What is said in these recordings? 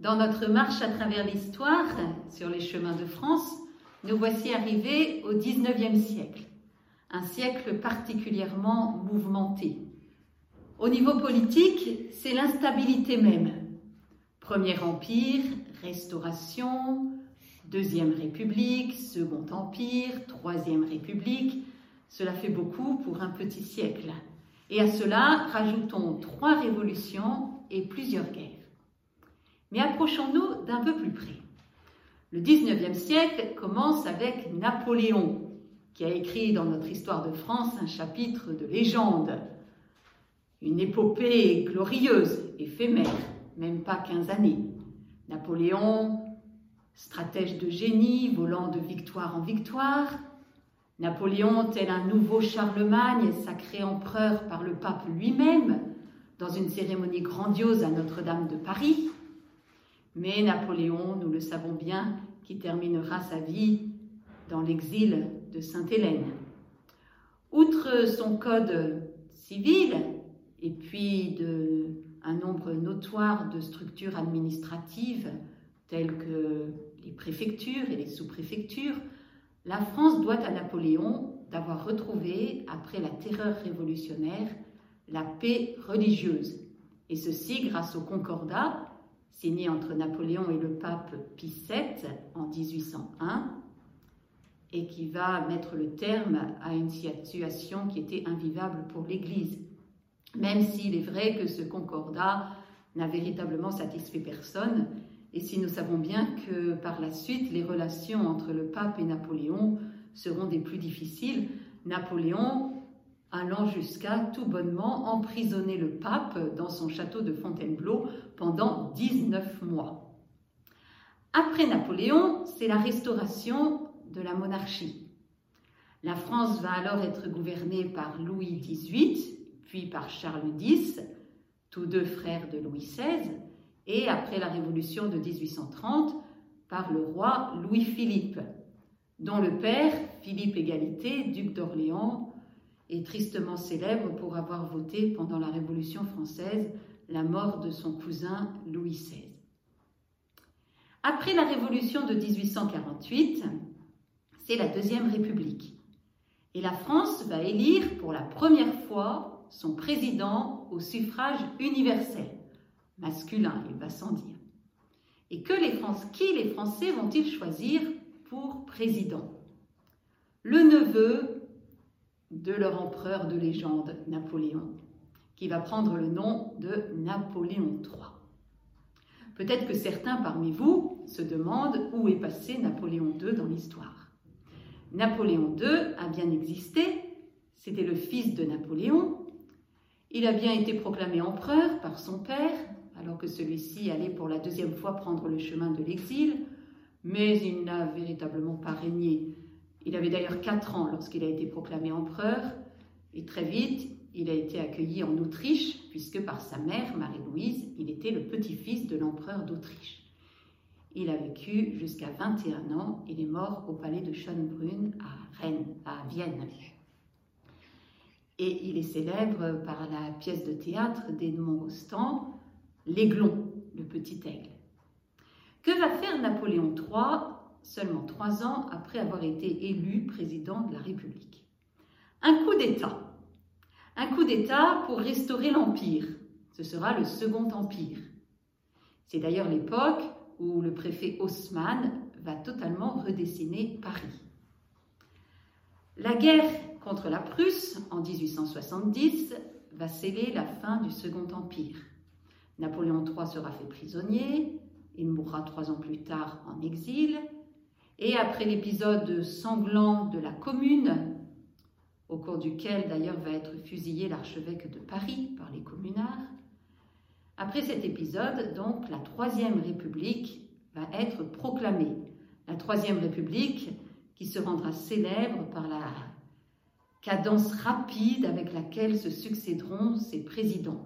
Dans notre marche à travers l'histoire, sur les chemins de France, nous voici arrivés au XIXe siècle, un siècle particulièrement mouvementé. Au niveau politique, c'est l'instabilité même. Premier Empire, Restauration, Deuxième République, Second Empire, Troisième République, cela fait beaucoup pour un petit siècle. Et à cela, rajoutons trois révolutions et plusieurs guerres. Mais approchons-nous d'un peu plus près. Le 19e siècle commence avec Napoléon, qui a écrit dans notre histoire de France un chapitre de légende. Une épopée glorieuse, éphémère, même pas 15 années. Napoléon, stratège de génie, volant de victoire en victoire. Napoléon, tel un nouveau Charlemagne, sacré empereur par le pape lui-même, dans une cérémonie grandiose à Notre-Dame de Paris. Mais Napoléon, nous le savons bien, qui terminera sa vie dans l'exil de Sainte-Hélène. Outre son code civil et puis de, un nombre notoire de structures administratives telles que les préfectures et les sous-préfectures, la France doit à Napoléon d'avoir retrouvé, après la terreur révolutionnaire, la paix religieuse, et ceci grâce au Concordat signé entre Napoléon et le pape Pie VII en 1801 et qui va mettre le terme à une situation qui était invivable pour l'Église. Même s'il est vrai que ce concordat n'a véritablement satisfait personne, et si nous savons bien que par la suite les relations entre le pape et Napoléon seront des plus difficiles, Napoléon allant jusqu'à tout bonnement emprisonner le pape dans son château de Fontainebleau pendant 19 mois. Après Napoléon, c'est la restauration de la monarchie. La France va alors être gouvernée par Louis XVIII, puis par Charles X, tous deux frères de Louis XVI, et après la Révolution de 1830, par le roi Louis-Philippe, dont le père, Philippe Égalité, duc d'Orléans, est tristement célèbre pour avoir voté pendant la Révolution française la mort de son cousin Louis XVI. Après la Révolution de 1848, c'est la Deuxième République. Et la France va élire pour la première fois son président au suffrage universel, masculin, il va sans dire. Et que les qui les Français vont-ils choisir pour président? Le neveu de leur empereur de légende, Napoléon, qui va prendre le nom de Napoléon III. Peut-être que certains parmi vous se demandent où est passé Napoléon II dans l'histoire. Napoléon II a bien existé, c'était le fils de Napoléon. Il a bien été proclamé empereur par son père, alors que celui-ci allait pour la deuxième fois prendre le chemin de l'exil, mais il n'a véritablement pas régné il avait d'ailleurs 4 ans lorsqu'il a été proclamé empereur, et très vite, il a été accueilli en Autriche, puisque par sa mère, Marie-Louise, il était le petit-fils de l'empereur d'Autriche. Il a vécu jusqu'à 21 ans, il est mort au palais de Schönbrunn à Rennes, à Vienne. Et il est célèbre par la pièce de théâtre d'Edmond Rostand, L'Aiglon, le petit aigle. Que va faire Napoléon III seulement trois ans après avoir été élu président de la République. Un coup d'État. Un coup d'État pour restaurer l'Empire. Ce sera le Second Empire. C'est d'ailleurs l'époque où le préfet Haussmann va totalement redessiner Paris. La guerre contre la Prusse en 1870 va sceller la fin du Second Empire. Napoléon III sera fait prisonnier, il mourra trois ans plus tard en exil, et après l'épisode sanglant de la Commune, au cours duquel d'ailleurs va être fusillé l'archevêque de Paris par les communards, après cet épisode, donc, la Troisième République va être proclamée. La Troisième République qui se rendra célèbre par la cadence rapide avec laquelle se succéderont ses présidents,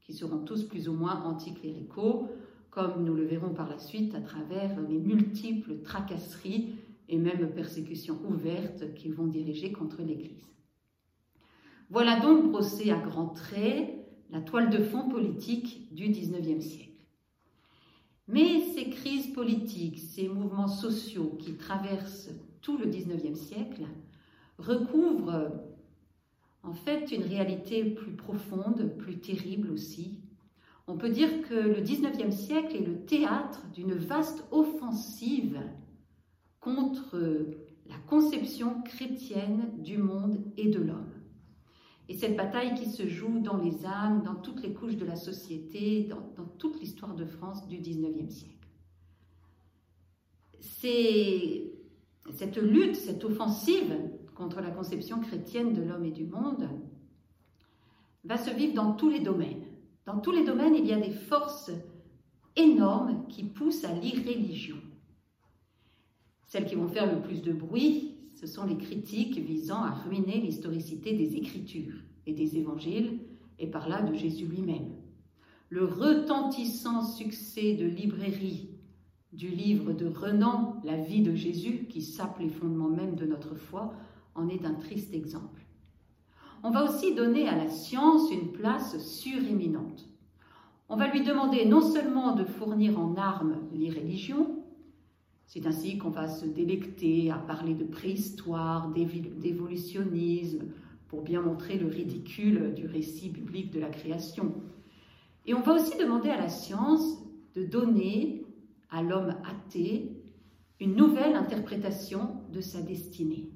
qui seront tous plus ou moins anticléricaux, comme nous le verrons par la suite à travers les multiples tracasseries et même persécutions ouvertes qu'ils vont diriger contre l'Église. Voilà donc brossé à grands traits la toile de fond politique du XIXe siècle. Mais ces crises politiques, ces mouvements sociaux qui traversent tout le XIXe siècle recouvrent en fait une réalité plus profonde, plus terrible aussi. On peut dire que le XIXe siècle est le théâtre d'une vaste offensive contre la conception chrétienne du monde et de l'homme. Et cette bataille qui se joue dans les âmes, dans toutes les couches de la société, dans, toute l'histoire de France du XIXe siècle. C'est cette lutte, cette offensive contre la conception chrétienne de l'homme et du monde va se vivre dans tous les domaines. Dans tous les domaines, il y a des forces énormes qui poussent à l'irréligion. Celles qui vont faire le plus de bruit, ce sont les critiques visant à ruiner l'historicité des Écritures et des Évangiles, et par là de Jésus lui-même. Le retentissant succès de librairie du livre de Renan, La vie de Jésus, qui sape les fondements même de notre foi, en est un triste exemple. On va aussi donner à la science une place suréminente. On va lui demander non seulement de fournir en armes l'irréligion, c'est ainsi qu'on va se délecter à parler de préhistoire, d'évolutionnisme, pour bien montrer le ridicule du récit biblique de la création. Et on va aussi demander à la science de donner à l'homme athée une nouvelle interprétation de sa destinée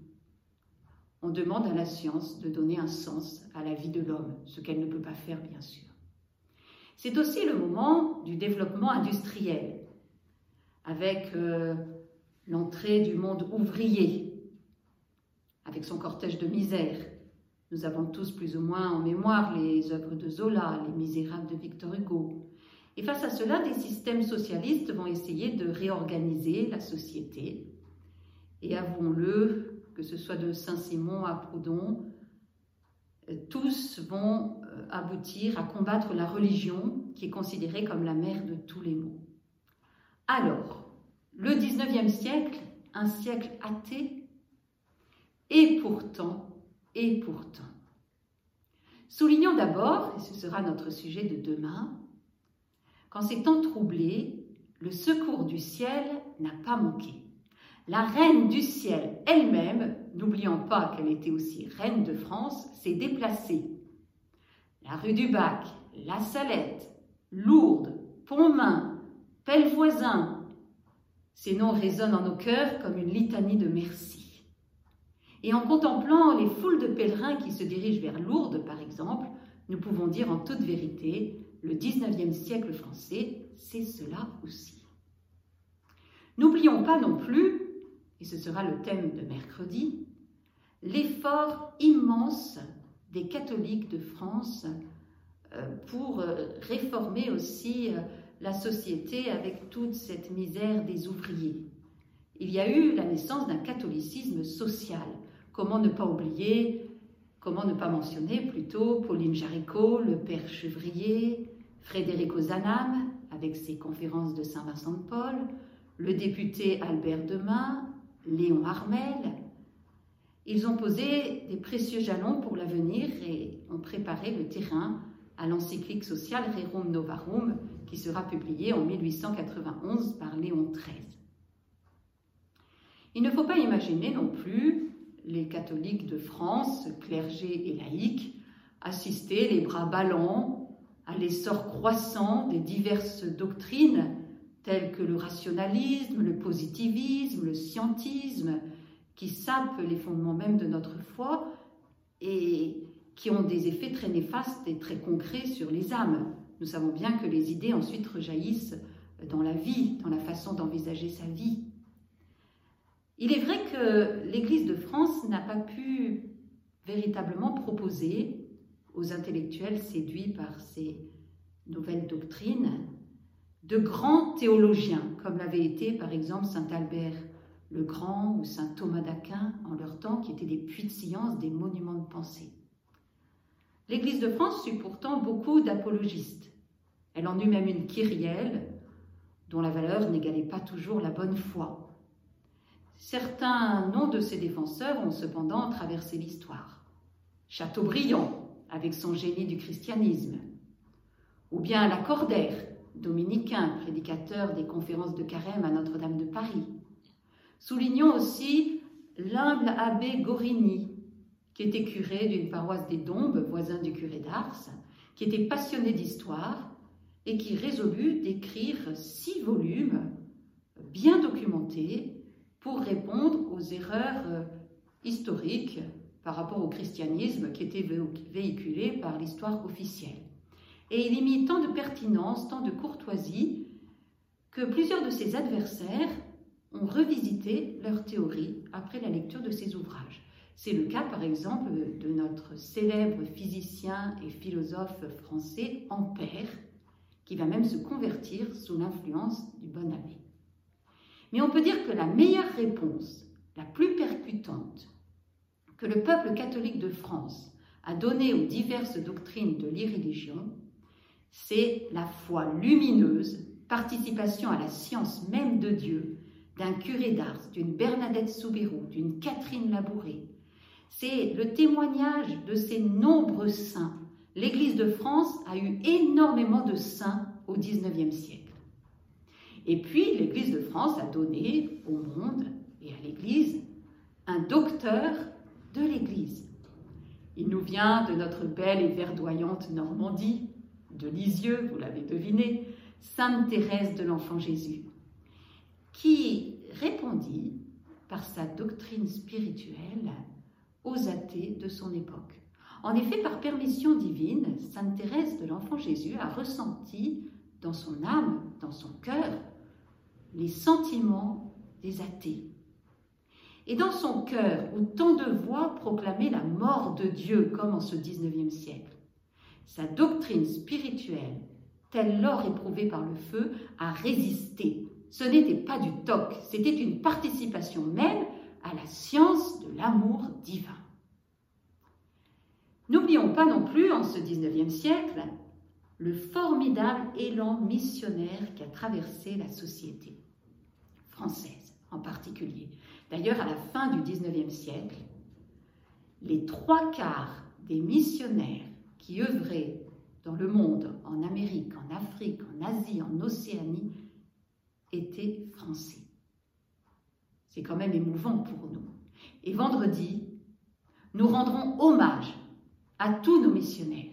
on demande à la science de donner un sens à la vie de l'homme, ce qu'elle ne peut pas faire bien sûr. C'est aussi le moment du développement industriel, avec euh, l'entrée du monde ouvrier, avec son cortège de misère. Nous avons tous plus ou moins en mémoire les œuvres de Zola, les Misérables de Victor Hugo. Et face à cela, des systèmes socialistes vont essayer de réorganiser la société. Et avouons-le, que ce soit de Saint-Simon à Proudhon, euh, tous vont euh, aboutir à combattre la religion qui est considérée comme la mère de tous les maux. Alors, le 19e siècle, un siècle athée, et pourtant, et pourtant. Soulignons d'abord, et ce sera notre sujet de demain, qu'en ces temps troublés, le secours du ciel n'a pas manqué la reine du ciel elle-même, n'oubliant pas qu'elle était aussi reine de France, s'est déplacée. La rue du Bac, La Salette, Lourdes, Pontmain, Pellevoisin, ces noms résonnent en nos cœurs comme une litanie de merci. Et en contemplant les foules de pèlerins qui se dirigent vers Lourdes, par exemple, nous pouvons dire en toute vérité, le 19e siècle français, c'est cela aussi. N'oublions pas non plus et ce sera le thème de mercredi, l'effort immense des catholiques de France euh, pour euh, réformer aussi euh, la société avec toute cette misère des ouvriers. Il y a eu la naissance d'un catholicisme social. Comment ne pas oublier, comment ne pas mentionner plutôt Pauline Jaricot, le père Chevrier, Frédéric Ozanam avec ses conférences de Saint-Vincent de Paul, le député Albert Demain, Léon Armel. Ils ont posé des précieux jalons pour l'avenir et ont préparé le terrain à l'encyclique sociale Rerum Novarum qui sera publiée en 1891 par Léon XIII. Il ne faut pas imaginer non plus les catholiques de France, clergés et laïcs, assister les bras ballants à l'essor croissant des diverses doctrines tels que le rationalisme, le positivisme, le scientisme, qui sapent les fondements même de notre foi et qui ont des effets très néfastes et très concrets sur les âmes. Nous savons bien que les idées ensuite rejaillissent dans la vie, dans la façon d'envisager sa vie. Il est vrai que l'Église de France n'a pas pu véritablement proposer aux intellectuels séduits par ces nouvelles doctrines de grands théologiens, comme l'avait été par exemple Saint Albert le Grand ou Saint Thomas d'Aquin en leur temps, qui étaient des puits de science, des monuments de pensée. L'Église de France eut pourtant beaucoup d'apologistes. Elle en eut même une kyrielle, dont la valeur n'égalait pas toujours la bonne foi. Certains noms de ses défenseurs ont cependant traversé l'histoire. Chateaubriand, avec son génie du christianisme, ou bien Lacordaire, dominicain, prédicateur des conférences de carême à Notre-Dame de Paris. Soulignons aussi l'humble abbé Gorini, qui était curé d'une paroisse des Dombes, voisin du curé d'Ars, qui était passionné d'histoire et qui résolut d'écrire six volumes bien documentés pour répondre aux erreurs euh, historiques par rapport au christianisme qui était véhiculé par l'histoire officielle. Et il y mit tant de pertinence, tant de courtoisie, que plusieurs de ses adversaires ont revisité leur théorie après la lecture de ses ouvrages. C'est le cas par exemple de notre célèbre physicien et philosophe français Ampère, qui va même se convertir sous l'influence du bon abbé. Mais on peut dire que la meilleure réponse, la plus percutante, que le peuple catholique de France a donnée aux diverses doctrines de l'irréligion, c'est la foi lumineuse, participation à la science même de Dieu, d'un curé d'Ars, d'une Bernadette Soubirous, d'une Catherine Labouré. C'est le témoignage de ces nombreux saints. L'Église de France a eu énormément de saints au XIXe siècle. Et puis, l'Église de France a donné au monde et à l'Église un docteur de l'Église. Il nous vient de notre belle et verdoyante Normandie, de Lisieux, vous l'avez deviné, Sainte Thérèse de l'Enfant Jésus, qui répondit par sa doctrine spirituelle aux athées de son époque. En effet, par permission divine, Sainte Thérèse de l'Enfant Jésus a ressenti dans son âme, dans son cœur, les sentiments des athées. Et dans son cœur, où tant de voix proclamaient la mort de Dieu, comme en ce XIXe siècle, sa doctrine spirituelle, telle l'or éprouvé par le feu, a résisté. Ce n'était pas du toc, c'était une participation même à la science de l'amour divin. N'oublions pas non plus, en ce XIXe siècle, le formidable élan missionnaire qui a traversé la société française en particulier. D'ailleurs, à la fin du XIXe siècle, les trois quarts des missionnaires qui œuvraient dans le monde, en Amérique, en Afrique, en Asie, en Océanie, étaient français. C'est quand même émouvant pour nous. Et vendredi, nous rendrons hommage à tous nos missionnaires.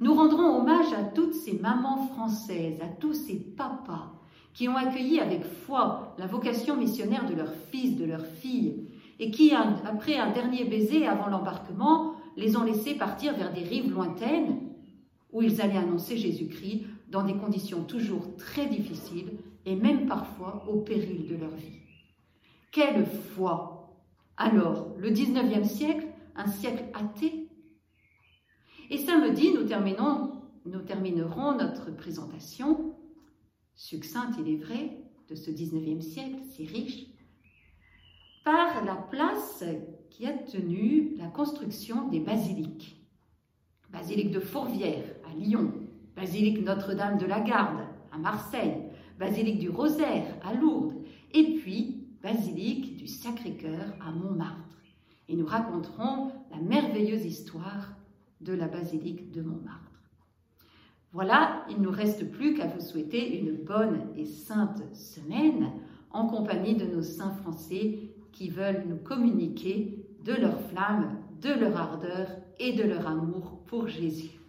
Nous rendrons hommage à toutes ces mamans françaises, à tous ces papas qui ont accueilli avec foi la vocation missionnaire de leurs fils, de leurs filles, et qui, après un dernier baiser avant l'embarquement, les ont laissés partir vers des rives lointaines où ils allaient annoncer Jésus-Christ dans des conditions toujours très difficiles et même parfois au péril de leur vie. Quelle foi Alors, le 19e siècle, un siècle athée Et samedi, nous, terminons, nous terminerons notre présentation, succincte il est vrai, de ce 19e siècle si riche, par la place qui a tenu la construction des basiliques. Basilique de Fourvière à Lyon, basilique Notre-Dame de la Garde à Marseille, basilique du Rosaire à Lourdes, et puis basilique du Sacré-Cœur à Montmartre. Et nous raconterons la merveilleuse histoire de la basilique de Montmartre. Voilà, il ne nous reste plus qu'à vous souhaiter une bonne et sainte semaine en compagnie de nos saints français qui veulent nous communiquer de leur flamme, de leur ardeur et de leur amour pour Jésus.